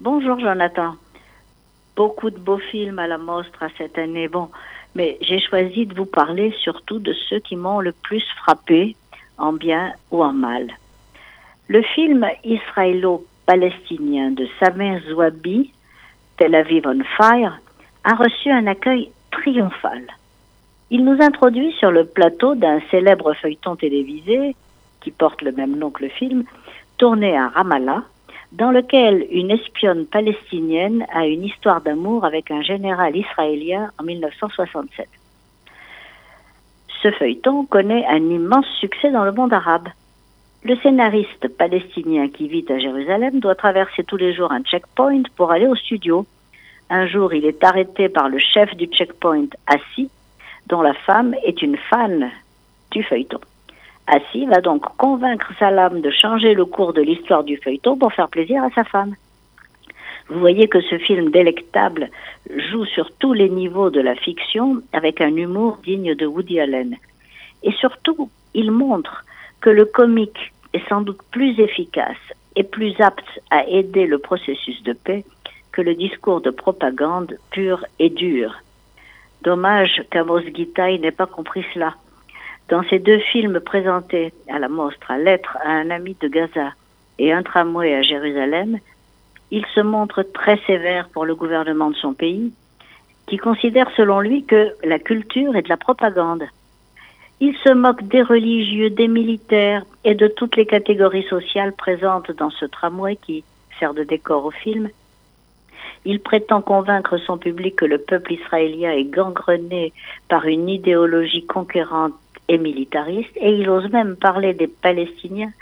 Bonjour Jonathan. Beaucoup de beaux films à la Mostra cette année. Bon, mais j'ai choisi de vous parler surtout de ceux qui m'ont le plus frappé, en bien ou en mal. Le film israélo-palestinien de Samer Zouabi, Tel Aviv on Fire, a reçu un accueil triomphal. Il nous introduit sur le plateau d'un célèbre feuilleton télévisé, qui porte le même nom que le film, tourné à Ramallah, dans lequel une espionne palestinienne a une histoire d'amour avec un général israélien en 1967. Ce feuilleton connaît un immense succès dans le monde arabe. Le scénariste palestinien qui vit à Jérusalem doit traverser tous les jours un checkpoint pour aller au studio. Un jour, il est arrêté par le chef du checkpoint assis, dont la femme est une fan du feuilleton. Assis va donc convaincre Salam de changer le cours de l'histoire du feuilleton pour faire plaisir à sa femme. Vous voyez que ce film délectable joue sur tous les niveaux de la fiction avec un humour digne de Woody Allen. Et surtout, il montre que le comique est sans doute plus efficace et plus apte à aider le processus de paix que le discours de propagande pur et dur. Dommage qu'Amos Gitaï n'ait pas compris cela. Dans ces deux films présentés à la Mostra, Lettre à un ami de Gaza et Un tramway à Jérusalem, il se montre très sévère pour le gouvernement de son pays, qui considère selon lui que la culture est de la propagande. Il se moque des religieux, des militaires et de toutes les catégories sociales présentes dans ce tramway qui sert de décor au film. Il prétend convaincre son public que le peuple israélien est gangrené par une idéologie conquérante et militariste, et il ose même parler des Palestiniens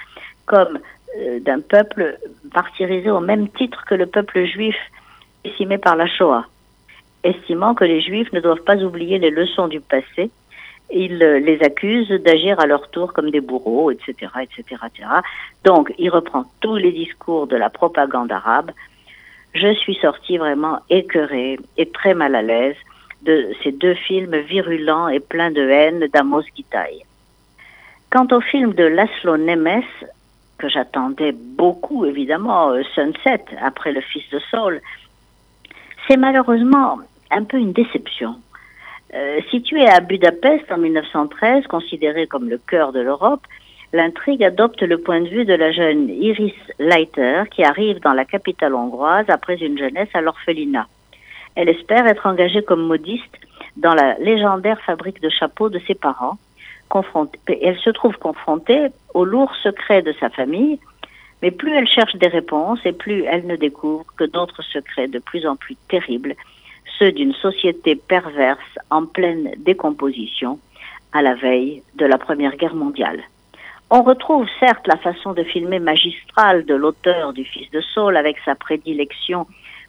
comme euh, d'un peuple martyrisé au même titre que le peuple juif estimé par la Shoah, estimant que les juifs ne doivent pas oublier les leçons du passé. Il euh, les accuse d'agir à leur tour comme des bourreaux, etc., etc., etc. Donc, il reprend tous les discours de la propagande arabe. Je suis sortie vraiment écœurée et très mal à l'aise de ces deux films virulents et pleins de haine d'Amos Gitaï. Quant au film de Laszlo Nemes, que j'attendais beaucoup évidemment, euh, Sunset, après Le Fils de Saul, c'est malheureusement un peu une déception. Euh, situé à Budapest en 1913, considéré comme le cœur de l'Europe, l'intrigue adopte le point de vue de la jeune Iris Leiter qui arrive dans la capitale hongroise après une jeunesse à l'orphelinat. Elle espère être engagée comme modiste dans la légendaire fabrique de chapeaux de ses parents. Elle se trouve confrontée aux lourds secrets de sa famille, mais plus elle cherche des réponses et plus elle ne découvre que d'autres secrets de plus en plus terribles, ceux d'une société perverse en pleine décomposition à la veille de la Première Guerre mondiale. On retrouve certes la façon de filmer magistrale de l'auteur du Fils de Saul avec sa prédilection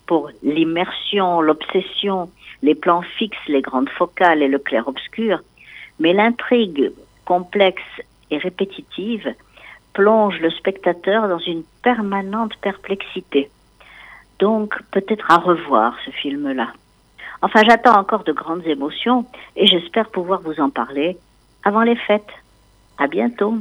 pour l'immersion, l'obsession, les plans fixes, les grandes focales et le clair-obscur, mais l'intrigue complexe et répétitive plonge le spectateur dans une permanente perplexité. Donc peut-être à revoir ce film-là. Enfin, j'attends encore de grandes émotions et j'espère pouvoir vous en parler avant les fêtes. À bientôt.